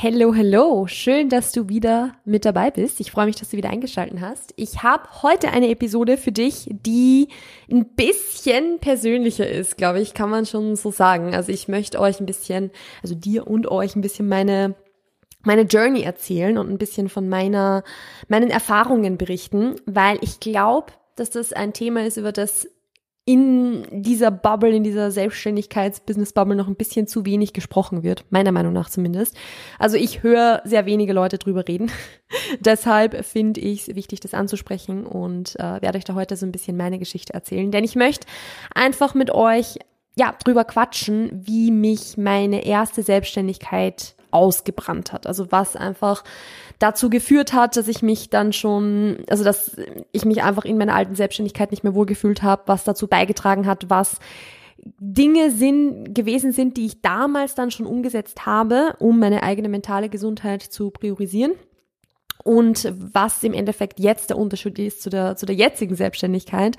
Hello, hello. Schön, dass du wieder mit dabei bist. Ich freue mich, dass du wieder eingeschaltet hast. Ich habe heute eine Episode für dich, die ein bisschen persönlicher ist, glaube ich, kann man schon so sagen. Also ich möchte euch ein bisschen, also dir und euch ein bisschen meine meine Journey erzählen und ein bisschen von meiner meinen Erfahrungen berichten, weil ich glaube, dass das ein Thema ist, über das in dieser Bubble, in dieser Selbstständigkeits-Business-Bubble noch ein bisschen zu wenig gesprochen wird, meiner Meinung nach zumindest. Also ich höre sehr wenige Leute drüber reden. Deshalb finde ich es wichtig, das anzusprechen und äh, werde euch da heute so ein bisschen meine Geschichte erzählen. Denn ich möchte einfach mit euch ja drüber quatschen, wie mich meine erste Selbstständigkeit ausgebrannt hat. Also was einfach dazu geführt hat, dass ich mich dann schon, also dass ich mich einfach in meiner alten Selbstständigkeit nicht mehr wohlgefühlt habe, was dazu beigetragen hat, was Dinge sind, gewesen sind, die ich damals dann schon umgesetzt habe, um meine eigene mentale Gesundheit zu priorisieren. Und was im Endeffekt jetzt der Unterschied ist zu der, zu der jetzigen Selbstständigkeit.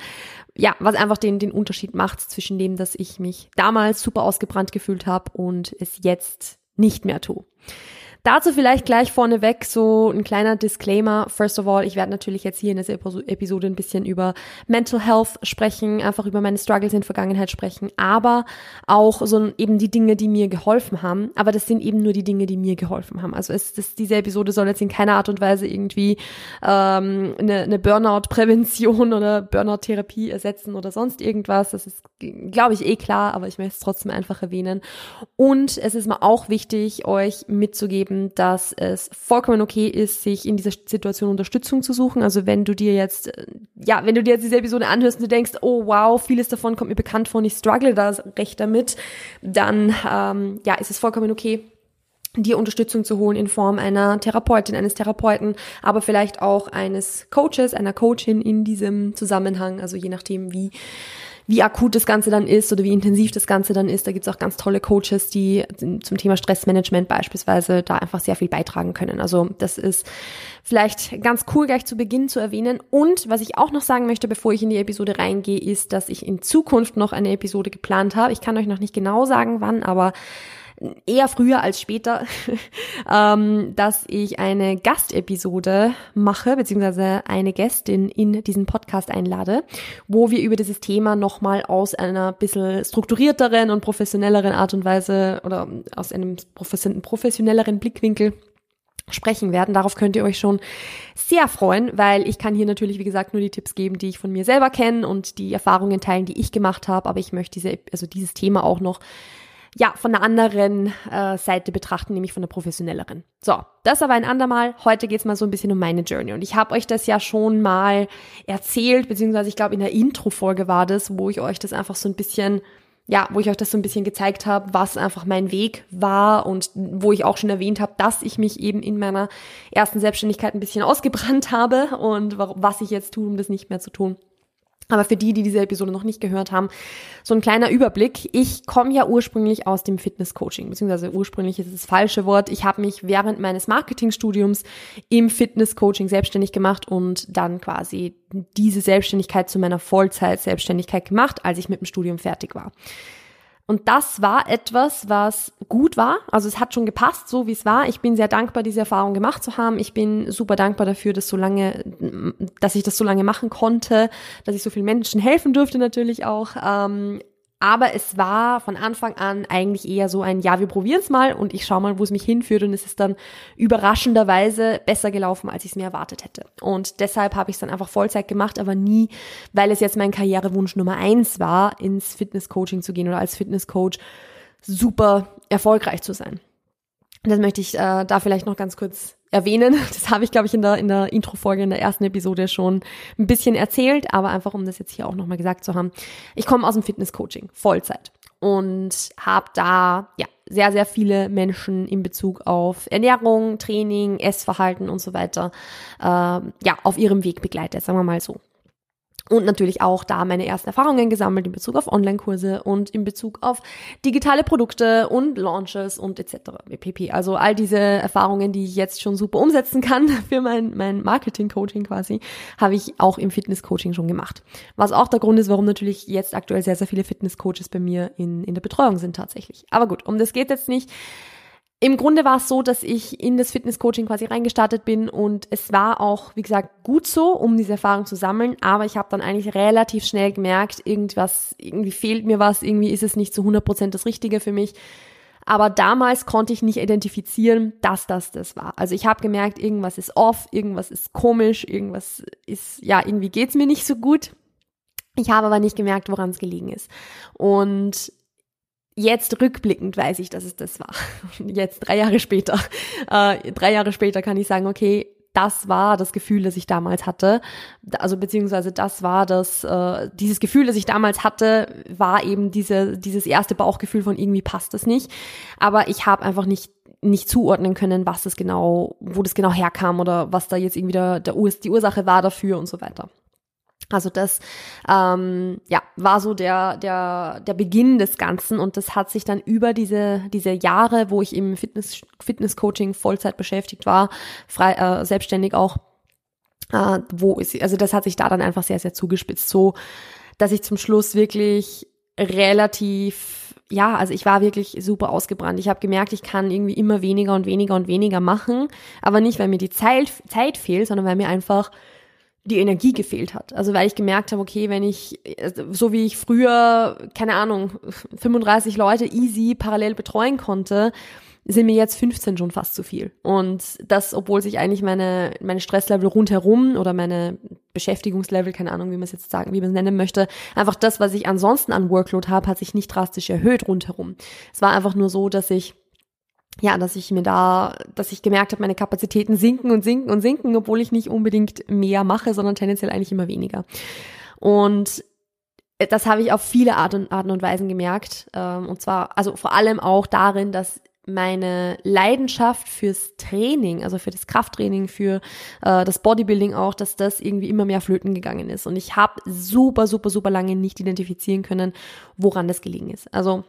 Ja, was einfach den, den Unterschied macht zwischen dem, dass ich mich damals super ausgebrannt gefühlt habe und es jetzt nicht mehr tue. Dazu vielleicht gleich vorneweg so ein kleiner Disclaimer. First of all, ich werde natürlich jetzt hier in dieser Episode ein bisschen über Mental Health sprechen, einfach über meine Struggles in Vergangenheit sprechen, aber auch so eben die Dinge, die mir geholfen haben. Aber das sind eben nur die Dinge, die mir geholfen haben. Also es, das, diese Episode soll jetzt in keiner Art und Weise irgendwie ähm, eine, eine Burnout-Prävention oder Burnout-Therapie ersetzen oder sonst irgendwas. Das ist, glaube ich, eh klar, aber ich möchte es trotzdem einfach erwähnen. Und es ist mir auch wichtig, euch mitzugeben, eben, dass es vollkommen okay ist, sich in dieser Situation Unterstützung zu suchen. Also wenn du dir jetzt, äh, ja, wenn du dir jetzt diese Episode anhörst und du denkst, oh wow, vieles davon kommt mir bekannt vor und ich struggle da recht damit, dann ähm, ja, ist es vollkommen okay, dir Unterstützung zu holen in Form einer Therapeutin, eines Therapeuten, aber vielleicht auch eines Coaches, einer Coachin in diesem Zusammenhang, also je nachdem, wie wie akut das Ganze dann ist oder wie intensiv das Ganze dann ist. Da gibt's auch ganz tolle Coaches, die zum Thema Stressmanagement beispielsweise da einfach sehr viel beitragen können. Also das ist vielleicht ganz cool gleich zu Beginn zu erwähnen. Und was ich auch noch sagen möchte, bevor ich in die Episode reingehe, ist, dass ich in Zukunft noch eine Episode geplant habe. Ich kann euch noch nicht genau sagen, wann, aber eher früher als später, ähm, dass ich eine Gastepisode mache, beziehungsweise eine Gästin in diesen Podcast einlade, wo wir über dieses Thema nochmal aus einer bisschen strukturierteren und professionelleren Art und Weise oder aus einem professionelleren Blickwinkel sprechen werden. Darauf könnt ihr euch schon sehr freuen, weil ich kann hier natürlich, wie gesagt, nur die Tipps geben, die ich von mir selber kenne und die Erfahrungen teilen, die ich gemacht habe. Aber ich möchte diese, also dieses Thema auch noch ja, von der anderen äh, Seite betrachten, nämlich von der professionelleren. So, das aber ein andermal. Heute geht's mal so ein bisschen um meine Journey. Und ich habe euch das ja schon mal erzählt, beziehungsweise ich glaube in der Intro-Folge war das, wo ich euch das einfach so ein bisschen, ja, wo ich euch das so ein bisschen gezeigt habe, was einfach mein Weg war und wo ich auch schon erwähnt habe, dass ich mich eben in meiner ersten Selbstständigkeit ein bisschen ausgebrannt habe und was ich jetzt tue, um das nicht mehr zu tun. Aber für die, die diese Episode noch nicht gehört haben, so ein kleiner Überblick. Ich komme ja ursprünglich aus dem Fitness-Coaching, beziehungsweise ursprünglich ist das falsche Wort. Ich habe mich während meines Marketingstudiums im Fitness-Coaching selbstständig gemacht und dann quasi diese Selbstständigkeit zu meiner Vollzeit-Selbstständigkeit gemacht, als ich mit dem Studium fertig war. Und das war etwas, was gut war. Also es hat schon gepasst, so wie es war. Ich bin sehr dankbar, diese Erfahrung gemacht zu haben. Ich bin super dankbar dafür, dass so lange, dass ich das so lange machen konnte, dass ich so vielen Menschen helfen durfte natürlich auch. Ähm, Aber es war von Anfang an eigentlich eher so ein, ja, wir probieren es mal und ich schaue mal, wo es mich hinführt. Und es ist dann überraschenderweise besser gelaufen, als ich es mir erwartet hätte. Und deshalb habe ich es dann einfach Vollzeit gemacht, aber nie, weil es jetzt mein Karrierewunsch Nummer eins war, ins Fitnesscoaching zu gehen oder als Fitnesscoach super erfolgreich zu sein. Das möchte ich äh, da vielleicht noch ganz kurz erwähnen. Das habe ich, glaube ich, in der, in der Intro-Folge, in der ersten Episode schon ein bisschen erzählt, aber einfach, um das jetzt hier auch nochmal gesagt zu haben. Ich komme aus dem Fitness-Coaching, Vollzeit. Und habe da ja sehr, sehr viele Menschen in Bezug auf Ernährung, Training, Essverhalten und so weiter äh, ja auf ihrem Weg begleitet, sagen wir mal so und natürlich auch da meine ersten Erfahrungen gesammelt in Bezug auf Online-Kurse und in Bezug auf digitale Produkte und Launches und etc. pp. Also all diese Erfahrungen, die ich jetzt schon super umsetzen kann für mein, mein Marketing-Coaching quasi, habe ich auch im Fitness-Coaching schon gemacht. Was auch der Grund ist, warum natürlich jetzt aktuell sehr, sehr viele Fitness-Coaches bei mir in, in der Betreuung sind tatsächlich. Aber gut, um das geht jetzt nicht. Im Grunde war es so, dass ich in das Fitnesscoaching quasi reingestartet bin und es war auch, wie gesagt, gut so, um diese Erfahrung zu sammeln, aber ich habe dann eigentlich relativ schnell gemerkt, irgendwas, irgendwie fehlt mir was, irgendwie ist es nicht zu 100% das Richtige für mich. Aber damals konnte ich nicht identifizieren, dass das das war. Also ich habe gemerkt, irgendwas ist off, irgendwas ist komisch, irgendwas ist, ja, irgendwie geht's mir nicht so gut. Ich habe aber nicht gemerkt, woran es gelegen ist. Und jetzt rückblickend weiß ich, dass es das war. Jetzt drei Jahre später. Äh, drei Jahre später kann ich sagen, okay, das war das Gefühl, das ich damals hatte. Also beziehungsweise das war das, äh, dieses Gefühl, das ich damals hatte, war eben diese, dieses erste Bauchgefühl von irgendwie passt das nicht. Aber ich habe einfach nicht nicht zuordnen können, was das genau, wo das genau herkam oder was da jetzt irgendwie der, der Ur die Ursache war dafür und so weiter. Also das ähm, ja, war so der, der, der Beginn des Ganzen und das hat sich dann über diese, diese Jahre, wo ich im Fitness, Fitness-Coaching Vollzeit beschäftigt war, frei, äh, selbstständig auch, äh, wo ist, also das hat sich da dann einfach sehr, sehr zugespitzt, so dass ich zum Schluss wirklich relativ ja, also ich war wirklich super ausgebrannt. Ich habe gemerkt, ich kann irgendwie immer weniger und weniger und weniger machen, aber nicht, weil mir die Zeit, Zeit fehlt, sondern weil mir einfach die Energie gefehlt hat. Also weil ich gemerkt habe, okay, wenn ich, so wie ich früher, keine Ahnung, 35 Leute easy parallel betreuen konnte, sind mir jetzt 15 schon fast zu viel. Und das, obwohl sich eigentlich meine, meine Stresslevel rundherum oder meine Beschäftigungslevel, keine Ahnung, wie man es jetzt sagen, wie man es nennen möchte, einfach das, was ich ansonsten an Workload habe, hat sich nicht drastisch erhöht rundherum. Es war einfach nur so, dass ich ja, dass ich mir da, dass ich gemerkt habe, meine Kapazitäten sinken und sinken und sinken, obwohl ich nicht unbedingt mehr mache, sondern tendenziell eigentlich immer weniger. Und das habe ich auf viele Arten, Arten und Weisen gemerkt. Ähm, und zwar, also vor allem auch darin, dass meine Leidenschaft fürs Training, also für das Krafttraining, für äh, das Bodybuilding auch, dass das irgendwie immer mehr flöten gegangen ist. Und ich habe super, super, super lange nicht identifizieren können, woran das gelegen ist. Also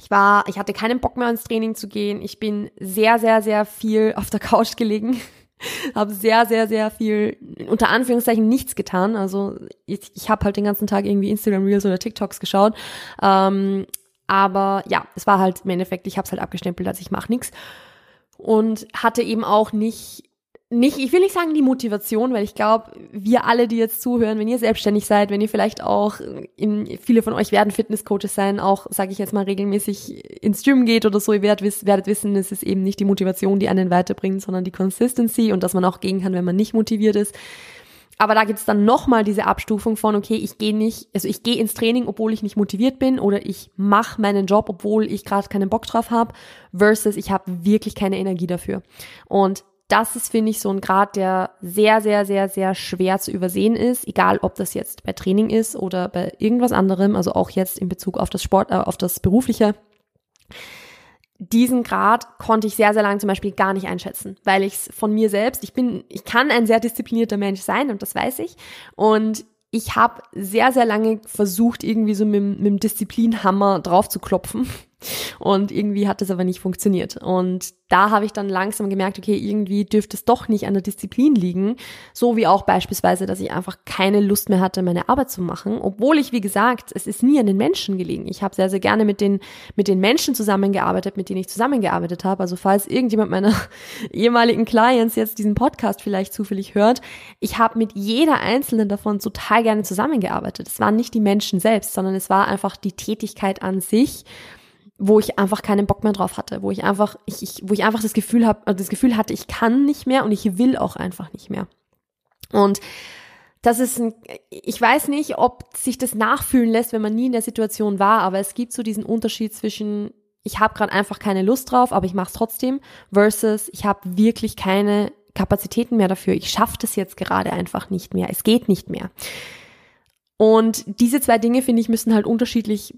ich war, ich hatte keinen Bock mehr ins Training zu gehen. Ich bin sehr, sehr, sehr viel auf der Couch gelegen. habe sehr, sehr, sehr viel, unter Anführungszeichen, nichts getan. Also ich, ich habe halt den ganzen Tag irgendwie Instagram Reels oder TikToks geschaut. Ähm, aber ja, es war halt im Endeffekt, ich habe es halt abgestempelt, als ich mache nichts. Und hatte eben auch nicht nicht, ich will nicht sagen die Motivation, weil ich glaube, wir alle, die jetzt zuhören, wenn ihr selbstständig seid, wenn ihr vielleicht auch, in, viele von euch werden Fitnesscoaches sein, auch, sage ich jetzt mal, regelmäßig ins Gym geht oder so, ihr werdet, werdet wissen, es ist eben nicht die Motivation, die einen weiterbringt, sondern die Consistency und dass man auch gehen kann, wenn man nicht motiviert ist. Aber da gibt's dann nochmal diese Abstufung von, okay, ich gehe nicht, also ich gehe ins Training, obwohl ich nicht motiviert bin, oder ich mache meinen Job, obwohl ich gerade keinen Bock drauf habe, versus ich habe wirklich keine Energie dafür. Und das ist, finde ich, so ein Grad, der sehr, sehr, sehr, sehr schwer zu übersehen ist, egal ob das jetzt bei Training ist oder bei irgendwas anderem, also auch jetzt in Bezug auf das Sport, äh, auf das Berufliche. Diesen Grad konnte ich sehr, sehr lange zum Beispiel gar nicht einschätzen, weil ich es von mir selbst, ich bin, ich kann ein sehr disziplinierter Mensch sein und das weiß ich. Und ich habe sehr, sehr lange versucht, irgendwie so mit, mit dem Disziplinhammer drauf zu klopfen Und irgendwie hat das aber nicht funktioniert. Und da habe ich dann langsam gemerkt, okay, irgendwie dürfte es doch nicht an der Disziplin liegen. So wie auch beispielsweise, dass ich einfach keine Lust mehr hatte, meine Arbeit zu machen. Obwohl ich, wie gesagt, es ist nie an den Menschen gelegen. Ich habe sehr, sehr gerne mit den, mit den Menschen zusammengearbeitet, mit denen ich zusammengearbeitet habe. Also falls irgendjemand meiner ehemaligen Clients jetzt diesen Podcast vielleicht zufällig hört, ich habe mit jeder einzelnen davon total gerne zusammengearbeitet. Es waren nicht die Menschen selbst, sondern es war einfach die Tätigkeit an sich wo ich einfach keinen Bock mehr drauf hatte, wo ich einfach, ich, ich, wo ich einfach das Gefühl habe, also das Gefühl hatte, ich kann nicht mehr und ich will auch einfach nicht mehr. Und das ist ein, ich weiß nicht, ob sich das nachfühlen lässt, wenn man nie in der Situation war, aber es gibt so diesen Unterschied zwischen, ich habe gerade einfach keine Lust drauf, aber ich mache es trotzdem, versus ich habe wirklich keine Kapazitäten mehr dafür. Ich schaffe das jetzt gerade einfach nicht mehr. Es geht nicht mehr. Und diese zwei Dinge, finde ich, müssen halt unterschiedlich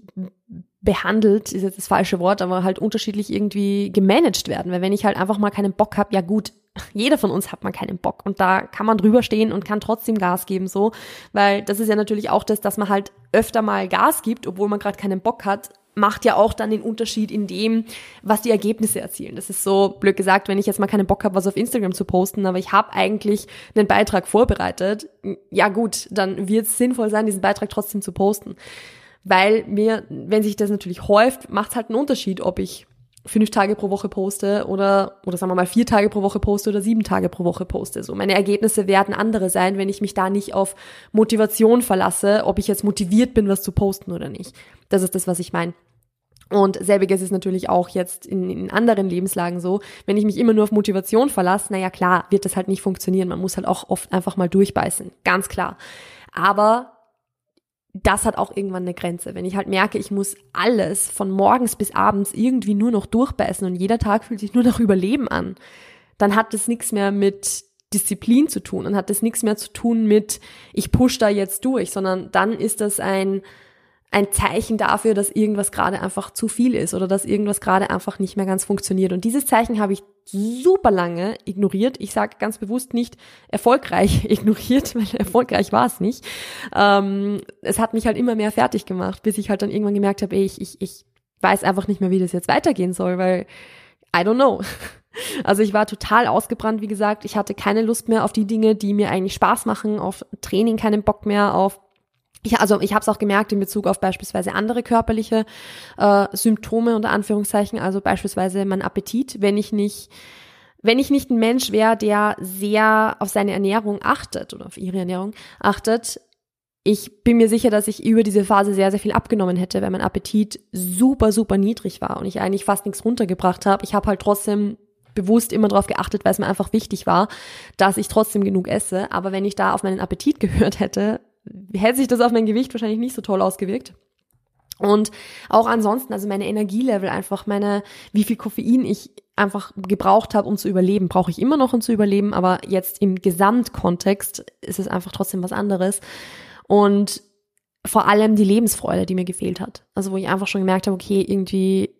behandelt, ist jetzt das falsche Wort, aber halt unterschiedlich irgendwie gemanagt werden. Weil wenn ich halt einfach mal keinen Bock habe, ja gut, jeder von uns hat mal keinen Bock und da kann man drüber stehen und kann trotzdem Gas geben so, weil das ist ja natürlich auch das, dass man halt öfter mal Gas gibt, obwohl man gerade keinen Bock hat, macht ja auch dann den Unterschied in dem, was die Ergebnisse erzielen. Das ist so blöd gesagt, wenn ich jetzt mal keinen Bock habe, was auf Instagram zu posten, aber ich habe eigentlich einen Beitrag vorbereitet. Ja gut, dann wird es sinnvoll sein, diesen Beitrag trotzdem zu posten weil mir, wenn sich das natürlich häuft, macht es halt einen Unterschied, ob ich fünf Tage pro Woche poste oder, oder sagen wir mal vier Tage pro Woche poste oder sieben Tage pro Woche poste. So, meine Ergebnisse werden andere sein, wenn ich mich da nicht auf Motivation verlasse, ob ich jetzt motiviert bin, was zu posten oder nicht. Das ist das, was ich meine. Und selbiges ist natürlich auch jetzt in, in anderen Lebenslagen so. Wenn ich mich immer nur auf Motivation verlasse, naja klar, wird das halt nicht funktionieren. Man muss halt auch oft einfach mal durchbeißen. Ganz klar. Aber das hat auch irgendwann eine Grenze. Wenn ich halt merke, ich muss alles von morgens bis abends irgendwie nur noch durchbeißen und jeder Tag fühlt sich nur nach Überleben an, dann hat das nichts mehr mit Disziplin zu tun und hat das nichts mehr zu tun mit, ich push da jetzt durch, sondern dann ist das ein, ein Zeichen dafür, dass irgendwas gerade einfach zu viel ist oder dass irgendwas gerade einfach nicht mehr ganz funktioniert. Und dieses Zeichen habe ich super lange ignoriert. Ich sage ganz bewusst nicht erfolgreich ignoriert, weil erfolgreich war es nicht. Ähm, es hat mich halt immer mehr fertig gemacht, bis ich halt dann irgendwann gemerkt habe, ich, ich, ich weiß einfach nicht mehr, wie das jetzt weitergehen soll, weil I don't know. Also ich war total ausgebrannt, wie gesagt. Ich hatte keine Lust mehr auf die Dinge, die mir eigentlich Spaß machen, auf Training keinen Bock mehr, auf ich, also ich habe es auch gemerkt in Bezug auf beispielsweise andere körperliche äh, Symptome unter Anführungszeichen, also beispielsweise mein Appetit, wenn ich nicht wenn ich nicht ein Mensch wäre, der sehr auf seine Ernährung achtet oder auf ihre Ernährung achtet, ich bin mir sicher, dass ich über diese Phase sehr, sehr viel abgenommen hätte, weil mein Appetit super, super niedrig war und ich eigentlich fast nichts runtergebracht habe. Ich habe halt trotzdem bewusst immer darauf geachtet, weil es mir einfach wichtig war, dass ich trotzdem genug esse. Aber wenn ich da auf meinen Appetit gehört hätte, hätte sich das auf mein Gewicht wahrscheinlich nicht so toll ausgewirkt. Und auch ansonsten, also meine Energielevel einfach, meine, wie viel Koffein ich einfach gebraucht habe, um zu überleben, brauche ich immer noch, um zu überleben, aber jetzt im Gesamtkontext ist es einfach trotzdem was anderes. Und vor allem die Lebensfreude, die mir gefehlt hat. Also wo ich einfach schon gemerkt habe, okay, irgendwie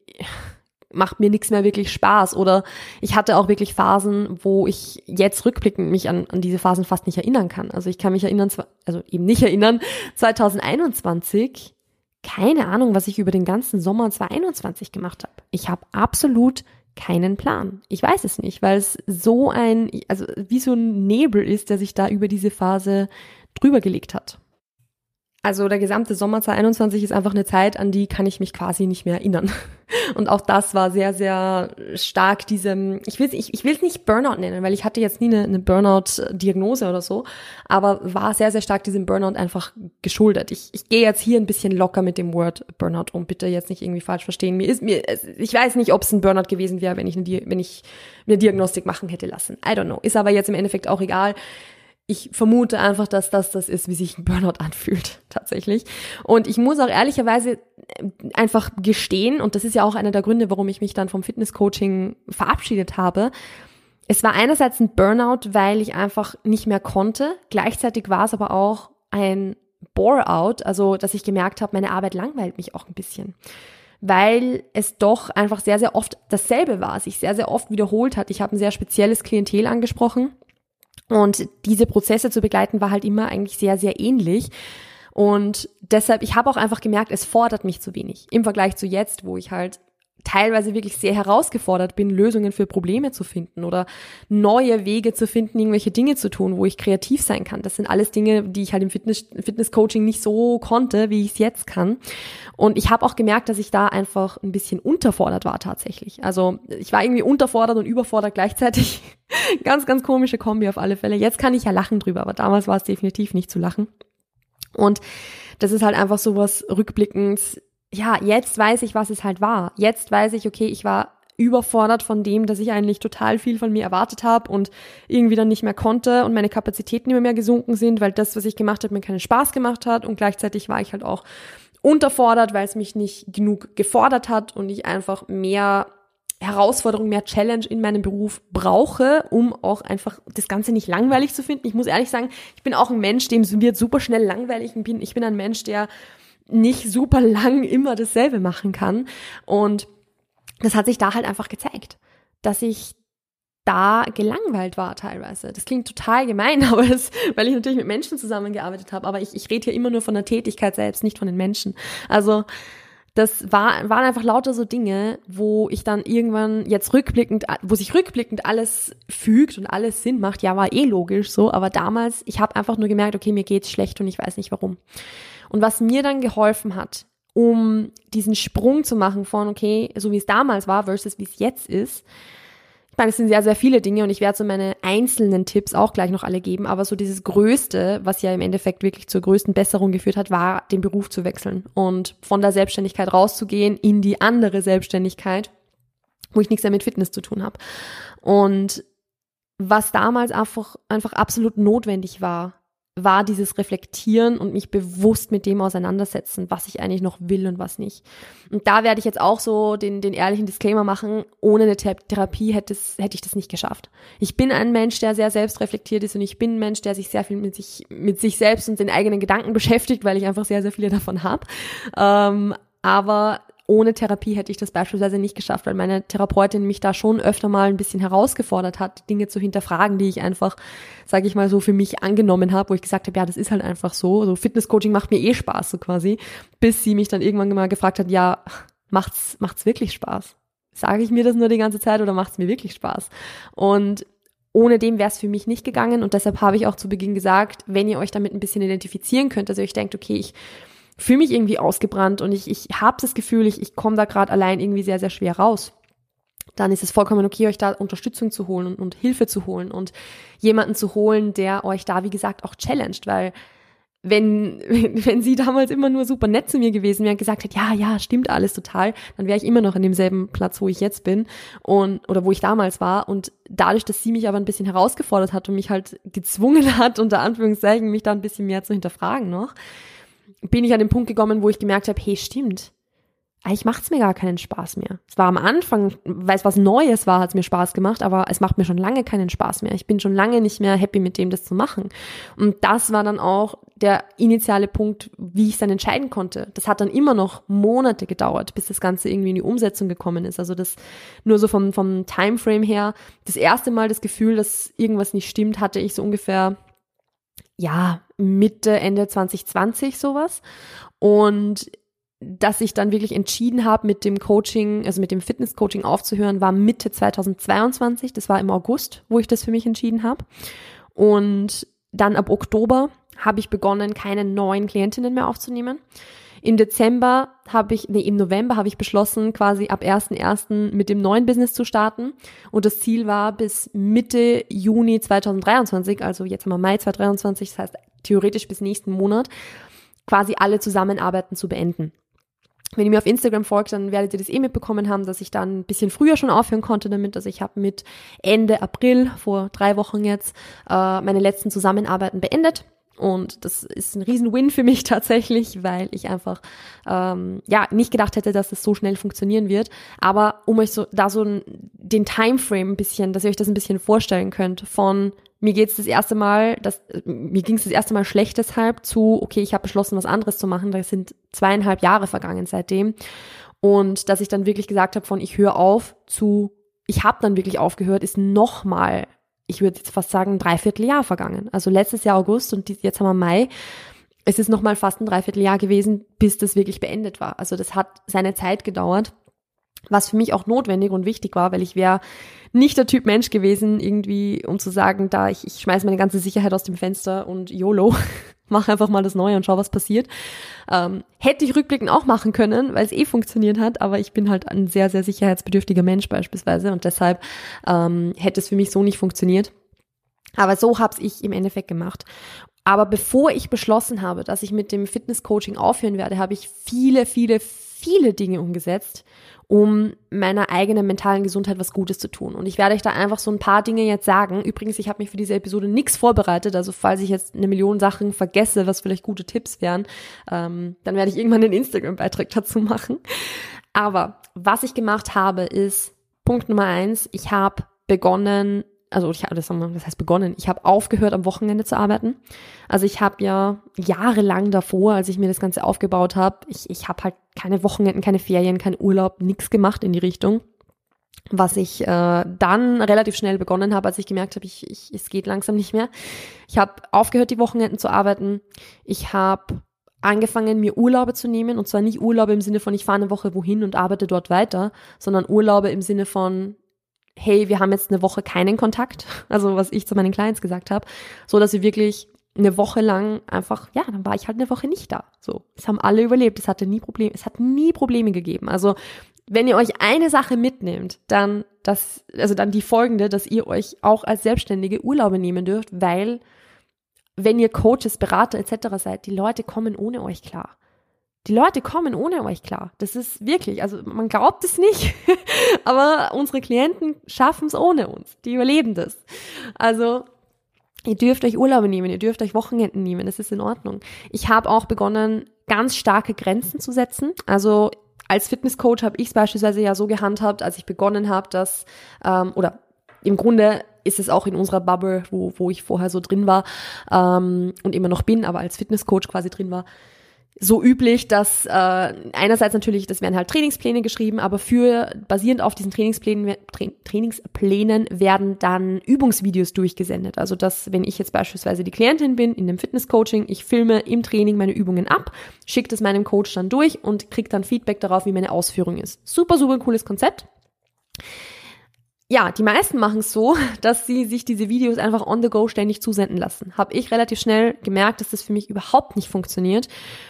macht mir nichts mehr wirklich Spaß. Oder ich hatte auch wirklich Phasen, wo ich jetzt rückblickend mich an, an diese Phasen fast nicht erinnern kann. Also ich kann mich erinnern, also eben nicht erinnern, 2021, keine Ahnung, was ich über den ganzen Sommer 2021 gemacht habe. Ich habe absolut keinen Plan. Ich weiß es nicht, weil es so ein, also wie so ein Nebel ist, der sich da über diese Phase drüber gelegt hat. Also der gesamte Sommer 2021 ist einfach eine Zeit, an die kann ich mich quasi nicht mehr erinnern. Und auch das war sehr, sehr stark diesem, ich will es ich, ich will's nicht Burnout nennen, weil ich hatte jetzt nie eine, eine Burnout-Diagnose oder so, aber war sehr, sehr stark diesem Burnout einfach geschuldet. Ich, ich gehe jetzt hier ein bisschen locker mit dem Word Burnout um, bitte jetzt nicht irgendwie falsch verstehen. Mir ist, mir, ich weiß nicht, ob es ein Burnout gewesen wäre, wenn ich, eine, wenn ich eine Diagnostik machen hätte lassen. I don't know. Ist aber jetzt im Endeffekt auch egal ich vermute einfach, dass das das ist, wie sich ein Burnout anfühlt, tatsächlich. Und ich muss auch ehrlicherweise äh, einfach gestehen, und das ist ja auch einer der Gründe, warum ich mich dann vom Fitnesscoaching verabschiedet habe. Es war einerseits ein Burnout, weil ich einfach nicht mehr konnte. Gleichzeitig war es aber auch ein Bore-out, also dass ich gemerkt habe, meine Arbeit langweilt mich auch ein bisschen weil es doch einfach sehr, sehr oft dasselbe war, sich sehr, sehr oft wiederholt hat. Ich habe ein sehr spezielles Klientel angesprochen und diese Prozesse zu begleiten war halt immer eigentlich sehr, sehr ähnlich. Und deshalb, ich habe auch einfach gemerkt, es fordert mich zu wenig im Vergleich zu jetzt, wo ich halt teilweise wirklich sehr herausgefordert bin, Lösungen für Probleme zu finden oder neue Wege zu finden, irgendwelche Dinge zu tun, wo ich kreativ sein kann. Das sind alles Dinge, die ich halt im Fitness, Fitness-Coaching nicht so konnte, wie ich es jetzt kann. Und ich habe auch gemerkt, dass ich da einfach ein bisschen unterfordert war tatsächlich. Also ich war irgendwie unterfordert und überfordert gleichzeitig. ganz, ganz komische Kombi auf alle Fälle. Jetzt kann ich ja lachen drüber, aber damals war es definitiv nicht zu lachen. Und das ist halt einfach so was rückblickend, ja, jetzt weiß ich, was es halt war. Jetzt weiß ich, okay, ich war überfordert von dem, dass ich eigentlich total viel von mir erwartet habe und irgendwie dann nicht mehr konnte und meine Kapazitäten immer mehr gesunken sind, weil das, was ich gemacht habe, mir keinen Spaß gemacht hat und gleichzeitig war ich halt auch unterfordert, weil es mich nicht genug gefordert hat und ich einfach mehr Herausforderung, mehr Challenge in meinem Beruf brauche, um auch einfach das Ganze nicht langweilig zu finden. Ich muss ehrlich sagen, ich bin auch ein Mensch, dem wird super schnell langweilig. Ich bin, ich bin ein Mensch, der nicht super lang immer dasselbe machen kann. Und das hat sich da halt einfach gezeigt, dass ich da gelangweilt war teilweise. Das klingt total gemein, aber es, weil ich natürlich mit Menschen zusammengearbeitet habe, aber ich, ich rede hier immer nur von der Tätigkeit selbst, nicht von den Menschen. Also das war, waren einfach lauter so Dinge, wo ich dann irgendwann jetzt rückblickend, wo sich rückblickend alles fügt und alles Sinn macht. Ja, war eh logisch so, aber damals, ich habe einfach nur gemerkt, okay, mir geht's schlecht und ich weiß nicht warum. Und was mir dann geholfen hat, um diesen Sprung zu machen von, okay, so wie es damals war versus wie es jetzt ist, ich meine, es sind sehr, sehr viele Dinge und ich werde so meine einzelnen Tipps auch gleich noch alle geben, aber so dieses Größte, was ja im Endeffekt wirklich zur größten Besserung geführt hat, war, den Beruf zu wechseln und von der Selbstständigkeit rauszugehen in die andere Selbstständigkeit, wo ich nichts mehr mit Fitness zu tun habe. Und was damals einfach, einfach absolut notwendig war, war dieses Reflektieren und mich bewusst mit dem auseinandersetzen, was ich eigentlich noch will und was nicht. Und da werde ich jetzt auch so den, den ehrlichen Disclaimer machen, ohne eine Therapie hätte, es, hätte ich das nicht geschafft. Ich bin ein Mensch, der sehr selbstreflektiert ist und ich bin ein Mensch, der sich sehr viel mit sich, mit sich selbst und den eigenen Gedanken beschäftigt, weil ich einfach sehr, sehr viele davon habe. Ähm, aber ohne Therapie hätte ich das beispielsweise nicht geschafft, weil meine Therapeutin mich da schon öfter mal ein bisschen herausgefordert hat, Dinge zu hinterfragen, die ich einfach, sage ich mal so, für mich angenommen habe, wo ich gesagt habe, ja, das ist halt einfach so. So Fitnesscoaching macht mir eh Spaß, so quasi, bis sie mich dann irgendwann mal gefragt hat, ja, macht's macht's wirklich Spaß? Sage ich mir das nur die ganze Zeit oder macht's mir wirklich Spaß? Und ohne dem wäre es für mich nicht gegangen und deshalb habe ich auch zu Beginn gesagt, wenn ihr euch damit ein bisschen identifizieren könnt, also ich denkt, okay, ich fühle mich irgendwie ausgebrannt und ich, ich habe das Gefühl, ich, ich komme da gerade allein irgendwie sehr, sehr schwer raus. Dann ist es vollkommen okay, euch da Unterstützung zu holen und, und Hilfe zu holen und jemanden zu holen, der euch da, wie gesagt, auch challenged, weil wenn, wenn, wenn sie damals immer nur super nett zu mir gewesen wäre und gesagt hätte, ja, ja, stimmt alles total, dann wäre ich immer noch in demselben Platz, wo ich jetzt bin und oder wo ich damals war. Und dadurch, dass sie mich aber ein bisschen herausgefordert hat und mich halt gezwungen hat, unter Anführungszeichen, mich da ein bisschen mehr zu hinterfragen noch, bin ich an den Punkt gekommen, wo ich gemerkt habe, hey, stimmt. Eigentlich macht es mir gar keinen Spaß mehr. Es war am Anfang, weil es was Neues war, hat es mir Spaß gemacht, aber es macht mir schon lange keinen Spaß mehr. Ich bin schon lange nicht mehr happy mit dem, das zu machen. Und das war dann auch der initiale Punkt, wie ich es dann entscheiden konnte. Das hat dann immer noch Monate gedauert, bis das Ganze irgendwie in die Umsetzung gekommen ist. Also das nur so vom, vom Timeframe her. Das erste Mal das Gefühl, dass irgendwas nicht stimmt, hatte ich so ungefähr ja, Mitte, Ende 2020 sowas. Und dass ich dann wirklich entschieden habe, mit dem Coaching, also mit dem Fitness-Coaching aufzuhören, war Mitte 2022. Das war im August, wo ich das für mich entschieden habe. Und dann ab Oktober habe ich begonnen, keine neuen Klientinnen mehr aufzunehmen. Im Dezember habe ich, nee, im November habe ich beschlossen, quasi ab 1.1. mit dem neuen Business zu starten. Und das Ziel war bis Mitte Juni 2023, also jetzt haben wir Mai 2023, das heißt theoretisch bis nächsten Monat, quasi alle Zusammenarbeiten zu beenden. Wenn ihr mir auf Instagram folgt, dann werdet ihr das eh mitbekommen haben, dass ich dann ein bisschen früher schon aufhören konnte damit. Also ich habe mit Ende April, vor drei Wochen jetzt, äh, meine letzten Zusammenarbeiten beendet. Und das ist ein Riesen-Win für mich tatsächlich, weil ich einfach ähm, ja nicht gedacht hätte, dass das so schnell funktionieren wird. Aber um euch so da so den Timeframe ein bisschen, dass ihr euch das ein bisschen vorstellen könnt, von mir geht's das erste Mal, das, mir ging es das erste Mal schlecht deshalb zu, okay, ich habe beschlossen, was anderes zu machen. Da sind zweieinhalb Jahre vergangen seitdem. Und dass ich dann wirklich gesagt habe, von ich höre auf zu, ich habe dann wirklich aufgehört, ist nochmal ich würde jetzt fast sagen, ein Dreivierteljahr vergangen. Also letztes Jahr August und jetzt haben wir Mai. Es ist nochmal fast ein Dreivierteljahr gewesen, bis das wirklich beendet war. Also das hat seine Zeit gedauert. was für mich auch notwendig und wichtig war, weil ich wäre nicht der Typ Mensch gewesen, irgendwie, um zu sagen, da ich, ich schmeiß meine ganze Sicherheit aus dem Fenster und YOLO, mach einfach mal das Neue und schau, was passiert. Ähm, hätte ich rückblickend auch machen können, weil es eh funktioniert hat, aber ich bin halt ein sehr, sehr sicherheitsbedürftiger Mensch beispielsweise und deshalb ähm, hätte es für mich so nicht funktioniert. Aber so habe ich im Endeffekt gemacht. Aber bevor ich beschlossen habe, dass ich mit dem Fitness-Coaching aufhören werde, habe ich viele, viele, viele Dinge umgesetzt, um meiner eigenen mentalen Gesundheit was Gutes zu tun. Und ich werde euch da einfach so ein paar Dinge jetzt sagen. Übrigens, ich habe mich für diese Episode nichts vorbereitet. Also falls ich jetzt eine Million Sachen vergesse, was vielleicht gute Tipps wären, ähm, dann werde ich irgendwann einen Instagram-Beitrag dazu machen. Aber was ich gemacht habe, ist Punkt Nummer eins, ich habe begonnen, also ich habe das, das heißt begonnen, ich habe aufgehört am Wochenende zu arbeiten. Also ich habe ja jahrelang davor, als ich mir das Ganze aufgebaut habe, ich, ich habe halt keine Wochenenden, keine Ferien, keinen Urlaub, nichts gemacht in die Richtung. Was ich äh, dann relativ schnell begonnen habe, als ich gemerkt habe, ich, ich, es geht langsam nicht mehr. Ich habe aufgehört, die Wochenenden zu arbeiten. Ich habe angefangen, mir Urlaube zu nehmen. Und zwar nicht Urlaube im Sinne von, ich fahre eine Woche wohin und arbeite dort weiter, sondern Urlaube im Sinne von, hey, wir haben jetzt eine Woche keinen Kontakt, also was ich zu meinen Clients gesagt habe, so dass sie wirklich eine Woche lang einfach, ja, dann war ich halt eine Woche nicht da. So, es haben alle überlebt, es hatte nie Probleme, es hat nie Probleme gegeben. Also wenn ihr euch eine Sache mitnehmt, dann das, also dann die folgende, dass ihr euch auch als Selbstständige Urlaube nehmen dürft, weil wenn ihr Coaches, Berater etc. seid, die Leute kommen ohne euch klar. Die Leute kommen ohne euch klar. Das ist wirklich, also man glaubt es nicht, aber unsere Klienten schaffen es ohne uns. Die überleben das. Also ihr dürft euch Urlaube nehmen, ihr dürft euch Wochenenden nehmen, das ist in Ordnung. Ich habe auch begonnen, ganz starke Grenzen zu setzen. Also als Fitnesscoach habe ich es beispielsweise ja so gehandhabt, als ich begonnen habe, dass, ähm, oder im Grunde ist es auch in unserer Bubble, wo, wo ich vorher so drin war ähm, und immer noch bin, aber als Fitnesscoach quasi drin war, so üblich, dass äh, einerseits natürlich, das werden halt Trainingspläne geschrieben, aber für basierend auf diesen Trainingsplänen, Tra Trainingsplänen werden dann Übungsvideos durchgesendet. Also dass, wenn ich jetzt beispielsweise die Klientin bin in dem Fitnesscoaching, ich filme im Training meine Übungen ab, schicke das meinem Coach dann durch und kriege dann Feedback darauf, wie meine Ausführung ist. Super, super cooles Konzept ja, die meisten machen es so, dass sie sich diese Videos einfach on the go ständig zusenden lassen. Habe ich relativ schnell gemerkt, dass das für mich überhaupt nicht funktioniert.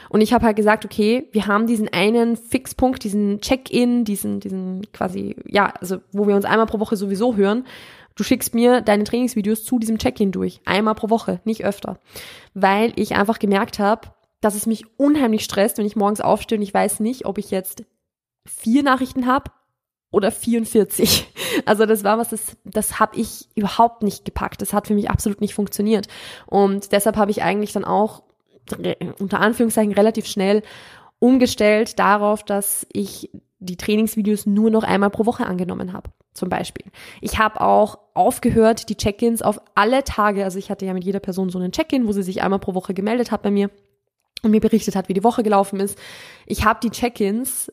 Und ich habe halt gesagt, okay, wir haben diesen einen Fixpunkt, diesen Check-in, diesen, diesen quasi, ja, also wo wir uns einmal pro Woche sowieso hören. Du schickst mir deine Trainingsvideos zu diesem Check-in durch. Einmal pro Woche, nicht öfter. Weil ich einfach gemerkt habe, dass es mich unheimlich stresst, wenn ich morgens aufstehe und ich weiß nicht, ob ich jetzt vier Nachrichten habe oder 44. Also das war was, das, das habe ich überhaupt nicht gepackt. Das hat für mich absolut nicht funktioniert. Und deshalb habe ich eigentlich dann auch unter Anführungszeichen relativ schnell umgestellt darauf, dass ich die Trainingsvideos nur noch einmal pro Woche angenommen habe, zum Beispiel. Ich habe auch aufgehört, die Check-ins auf alle Tage, also ich hatte ja mit jeder Person so einen Check-in, wo sie sich einmal pro Woche gemeldet hat bei mir und mir berichtet hat, wie die Woche gelaufen ist. Ich habe die Check-ins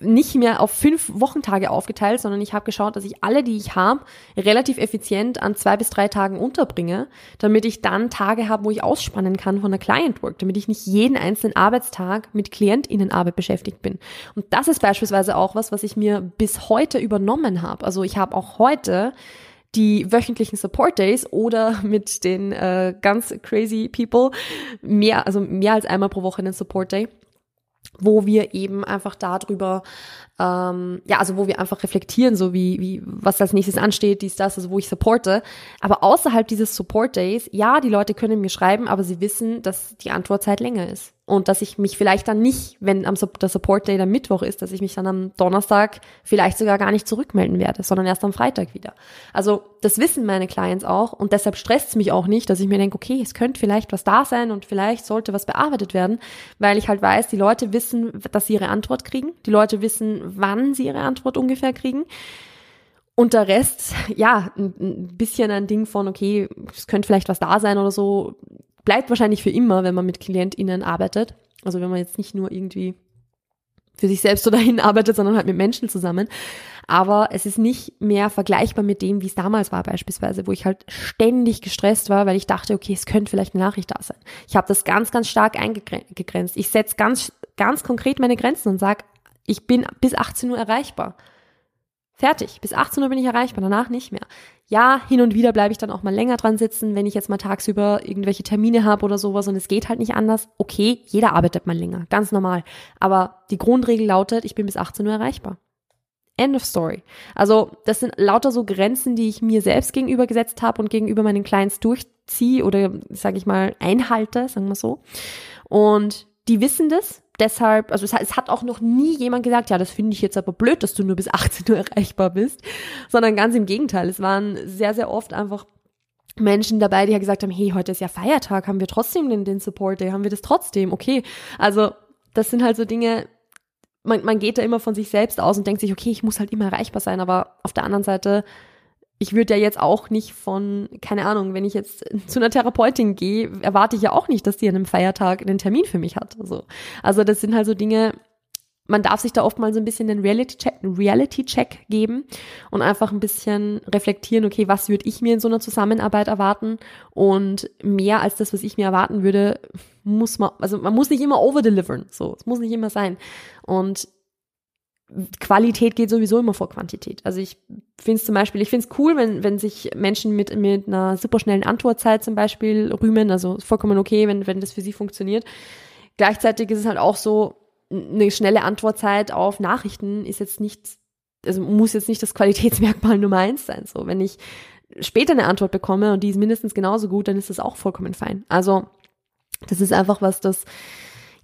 nicht mehr auf fünf Wochentage aufgeteilt, sondern ich habe geschaut, dass ich alle, die ich habe, relativ effizient an zwei bis drei Tagen unterbringe, damit ich dann Tage habe, wo ich ausspannen kann von der Client Work, damit ich nicht jeden einzelnen Arbeitstag mit KlientInnenarbeit beschäftigt bin. Und das ist beispielsweise auch was, was ich mir bis heute übernommen habe. Also ich habe auch heute die wöchentlichen Support Days oder mit den äh, ganz crazy People mehr, also mehr als einmal pro Woche einen Support Day wo wir eben einfach darüber, ähm, ja, also wo wir einfach reflektieren, so wie, wie, was als nächstes ansteht, dies, das, also wo ich supporte. Aber außerhalb dieses Support Days, ja, die Leute können mir schreiben, aber sie wissen, dass die Antwortzeit länger ist und dass ich mich vielleicht dann nicht, wenn am der Support Day der Mittwoch ist, dass ich mich dann am Donnerstag vielleicht sogar gar nicht zurückmelden werde, sondern erst am Freitag wieder. Also das wissen meine Clients auch und deshalb stresst es mich auch nicht, dass ich mir denke, okay, es könnte vielleicht was da sein und vielleicht sollte was bearbeitet werden, weil ich halt weiß, die Leute wissen, dass sie ihre Antwort kriegen, die Leute wissen, wann sie ihre Antwort ungefähr kriegen. Und der Rest, ja, ein bisschen ein Ding von, okay, es könnte vielleicht was da sein oder so, bleibt wahrscheinlich für immer, wenn man mit KlientInnen arbeitet. Also wenn man jetzt nicht nur irgendwie für sich selbst oder hin arbeitet, sondern halt mit Menschen zusammen. Aber es ist nicht mehr vergleichbar mit dem, wie es damals war beispielsweise, wo ich halt ständig gestresst war, weil ich dachte, okay, es könnte vielleicht eine Nachricht da sein. Ich habe das ganz, ganz stark eingegrenzt. Ich setze ganz, ganz konkret meine Grenzen und sage, Ich bin bis 18 Uhr erreichbar. Fertig. Bis 18 Uhr bin ich erreichbar, danach nicht mehr. Ja, hin und wieder bleibe ich dann auch mal länger dran sitzen, wenn ich jetzt mal tagsüber irgendwelche Termine habe oder sowas und es geht halt nicht anders. Okay, jeder arbeitet mal länger, ganz normal. Aber die Grundregel lautet, ich bin bis 18 Uhr erreichbar. End of story. Also das sind lauter so Grenzen, die ich mir selbst gegenüber gesetzt habe und gegenüber meinen Clients durchziehe oder, sage ich mal, einhalte, sagen wir so. Und die wissen das, deshalb, also es hat, es hat auch noch nie jemand gesagt, ja, das finde ich jetzt aber blöd, dass du nur bis 18 Uhr erreichbar bist, sondern ganz im Gegenteil. Es waren sehr, sehr oft einfach Menschen dabei, die ja gesagt haben, hey, heute ist ja Feiertag, haben wir trotzdem den, den Support Day, haben wir das trotzdem, okay. Also das sind halt so Dinge, man, man geht da immer von sich selbst aus und denkt sich, okay, ich muss halt immer erreichbar sein, aber auf der anderen Seite ich würde ja jetzt auch nicht von, keine Ahnung, wenn ich jetzt zu einer Therapeutin gehe, erwarte ich ja auch nicht, dass die an einem Feiertag einen Termin für mich hat. Also, also das sind halt so Dinge, man darf sich da oft mal so ein bisschen einen Reality-Check Reality -Check geben und einfach ein bisschen reflektieren, okay, was würde ich mir in so einer Zusammenarbeit erwarten? Und mehr als das, was ich mir erwarten würde, muss man, also man muss nicht immer overdelivern, so, es muss nicht immer sein. Und Qualität geht sowieso immer vor Quantität. Also ich finde es zum Beispiel, ich finde es cool, wenn, wenn sich Menschen mit, mit einer superschnellen Antwortzeit zum Beispiel rühmen, also vollkommen okay, wenn, wenn das für sie funktioniert. Gleichzeitig ist es halt auch so, eine schnelle Antwortzeit auf Nachrichten ist jetzt nicht, also muss jetzt nicht das Qualitätsmerkmal Nummer eins sein. So, wenn ich später eine Antwort bekomme und die ist mindestens genauso gut, dann ist das auch vollkommen fein. Also das ist einfach was, das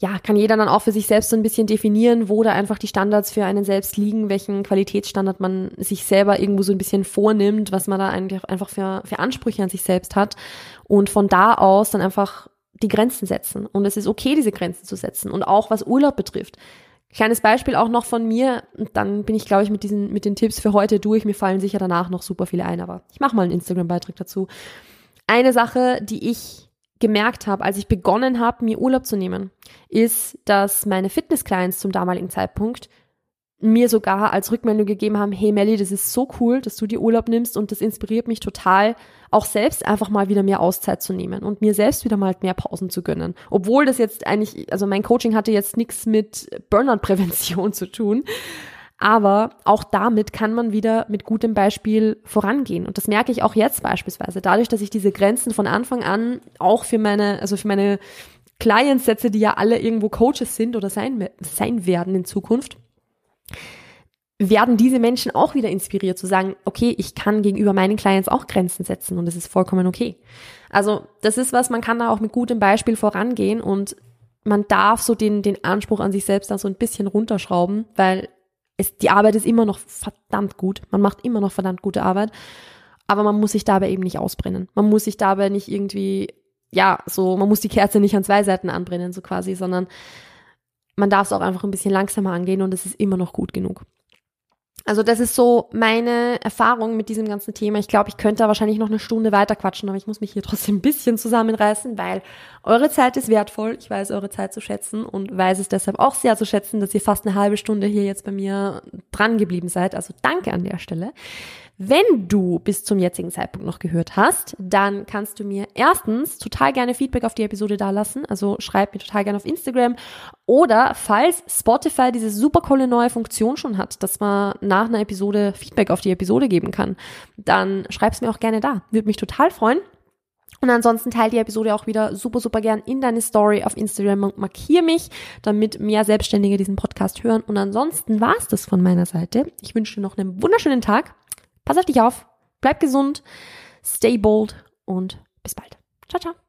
ja, kann jeder dann auch für sich selbst so ein bisschen definieren, wo da einfach die Standards für einen selbst liegen, welchen Qualitätsstandard man sich selber irgendwo so ein bisschen vornimmt, was man da eigentlich einfach für, für Ansprüche an sich selbst hat und von da aus dann einfach die Grenzen setzen. Und es ist okay, diese Grenzen zu setzen und auch was Urlaub betrifft. Kleines Beispiel auch noch von mir, dann bin ich, glaube ich, mit diesen, mit den Tipps für heute durch. Mir fallen sicher danach noch super viele ein, aber ich mache mal einen Instagram-Beitrag dazu. Eine Sache, die ich gemerkt habe, als ich begonnen habe, mir Urlaub zu nehmen, ist, dass meine Fitness-Clients zum damaligen Zeitpunkt mir sogar als Rückmeldung gegeben haben, hey Melly, das ist so cool, dass du dir Urlaub nimmst und das inspiriert mich total, auch selbst einfach mal wieder mehr Auszeit zu nehmen und mir selbst wieder mal mehr Pausen zu gönnen. Obwohl das jetzt eigentlich, also mein Coaching hatte jetzt nichts mit Burnout-Prävention zu tun, aber auch damit kann man wieder mit gutem Beispiel vorangehen. Und das merke ich auch jetzt beispielsweise. Dadurch, dass ich diese Grenzen von Anfang an auch für meine, also für meine Clients setze, die ja alle irgendwo Coaches sind oder sein, sein werden in Zukunft, werden diese Menschen auch wieder inspiriert zu sagen, okay, ich kann gegenüber meinen Clients auch Grenzen setzen und das ist vollkommen okay. Also das ist was, man kann da auch mit gutem Beispiel vorangehen und man darf so den, den Anspruch an sich selbst da so ein bisschen runterschrauben, weil es, die Arbeit ist immer noch verdammt gut. Man macht immer noch verdammt gute Arbeit. Aber man muss sich dabei eben nicht ausbrennen. Man muss sich dabei nicht irgendwie, ja, so, man muss die Kerze nicht an zwei Seiten anbrennen, so quasi, sondern man darf es auch einfach ein bisschen langsamer angehen und es ist immer noch gut genug. Also das ist so meine Erfahrung mit diesem ganzen Thema. Ich glaube, ich könnte wahrscheinlich noch eine Stunde weiter quatschen, aber ich muss mich hier trotzdem ein bisschen zusammenreißen, weil eure Zeit ist wertvoll. Ich weiß eure Zeit zu schätzen und weiß es deshalb auch sehr zu schätzen, dass ihr fast eine halbe Stunde hier jetzt bei mir dran geblieben seid. Also danke an der Stelle. Wenn du bis zum jetzigen Zeitpunkt noch gehört hast, dann kannst du mir erstens total gerne Feedback auf die Episode dalassen. Also schreib mir total gerne auf Instagram. Oder falls Spotify diese super coole neue Funktion schon hat, dass man nach einer Episode Feedback auf die Episode geben kann, dann schreib es mir auch gerne da. Würde mich total freuen. Und ansonsten teile die Episode auch wieder super, super gern in deine Story auf Instagram und markiere mich, damit mehr Selbstständige diesen Podcast hören. Und ansonsten war es das von meiner Seite. Ich wünsche dir noch einen wunderschönen Tag. Pass auf dich auf, bleib gesund, stay bold und bis bald. Ciao, ciao.